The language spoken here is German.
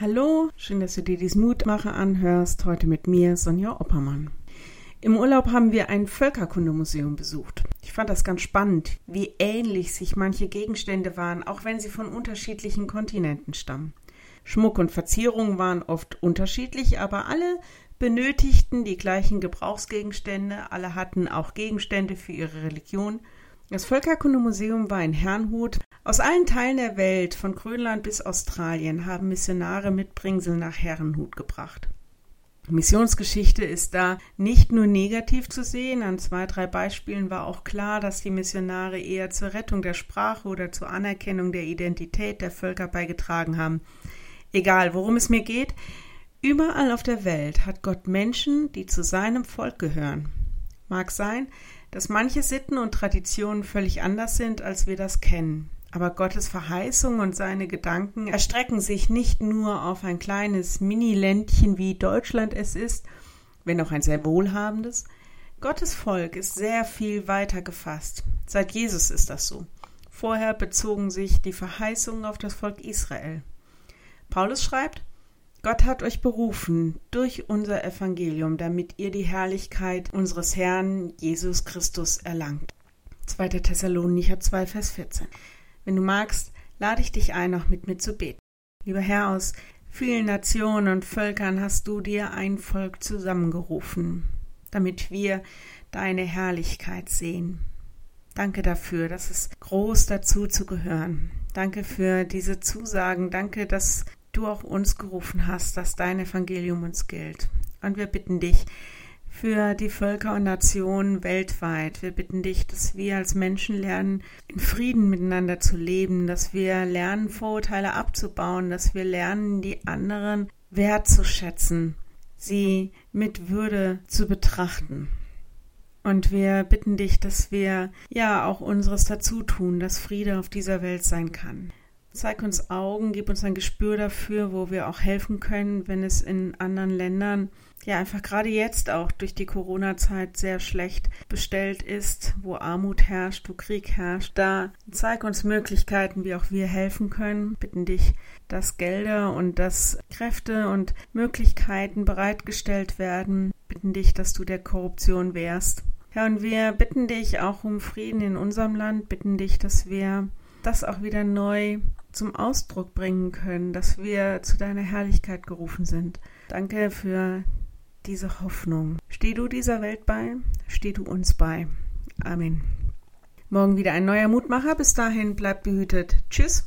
Hallo, schön, dass du dir diesen Mutmacher anhörst. Heute mit mir, Sonja Oppermann. Im Urlaub haben wir ein Völkerkundemuseum besucht. Ich fand das ganz spannend, wie ähnlich sich manche Gegenstände waren, auch wenn sie von unterschiedlichen Kontinenten stammen. Schmuck und Verzierungen waren oft unterschiedlich, aber alle benötigten die gleichen Gebrauchsgegenstände, alle hatten auch Gegenstände für ihre Religion. Das Völkerkundemuseum war in Herrnhut aus allen Teilen der Welt, von Grönland bis Australien, haben Missionare Mitbringsel nach Herrenhut gebracht. Missionsgeschichte ist da nicht nur negativ zu sehen, an zwei, drei Beispielen war auch klar, dass die Missionare eher zur Rettung der Sprache oder zur Anerkennung der Identität der Völker beigetragen haben. Egal, worum es mir geht, überall auf der Welt hat Gott Menschen, die zu seinem Volk gehören. Mag sein, dass manche Sitten und Traditionen völlig anders sind, als wir das kennen. Aber Gottes Verheißung und seine Gedanken erstrecken sich nicht nur auf ein kleines Mini-Ländchen wie Deutschland es ist, wenn auch ein sehr wohlhabendes. Gottes Volk ist sehr viel weiter gefasst. Seit Jesus ist das so. Vorher bezogen sich die Verheißungen auf das Volk Israel. Paulus schreibt, Gott hat euch berufen durch unser Evangelium, damit ihr die Herrlichkeit unseres Herrn Jesus Christus erlangt. 2. Thessalonicher 2, Vers 14. Wenn du magst, lade ich dich ein, noch mit mir zu beten. Lieber Herr, aus vielen Nationen und Völkern hast du dir ein Volk zusammengerufen, damit wir deine Herrlichkeit sehen. Danke dafür, dass es groß dazu zu gehören. Danke für diese Zusagen. Danke, dass du auch uns gerufen hast, dass dein Evangelium uns gilt. Und wir bitten dich, für die Völker und Nationen weltweit. Wir bitten dich, dass wir als Menschen lernen, in Frieden miteinander zu leben, dass wir lernen, Vorurteile abzubauen, dass wir lernen, die anderen wertzuschätzen, sie mit Würde zu betrachten. Und wir bitten dich, dass wir ja auch unseres dazu tun, dass Friede auf dieser Welt sein kann. Zeig uns Augen, gib uns ein Gespür dafür, wo wir auch helfen können, wenn es in anderen Ländern ja einfach gerade jetzt auch durch die Corona-Zeit sehr schlecht bestellt ist, wo Armut herrscht, wo Krieg herrscht. Da zeig uns Möglichkeiten, wie auch wir helfen können. Bitten dich, dass Gelder und dass Kräfte und Möglichkeiten bereitgestellt werden. Bitten dich, dass du der Korruption wehrst. Ja, und wir bitten dich auch um Frieden in unserem Land, bitten dich, dass wir das auch wieder neu zum Ausdruck bringen können, dass wir zu deiner Herrlichkeit gerufen sind. Danke für diese Hoffnung. Steh du dieser Welt bei, steh du uns bei. Amen. Morgen wieder ein neuer Mutmacher. Bis dahin bleibt behütet. Tschüss.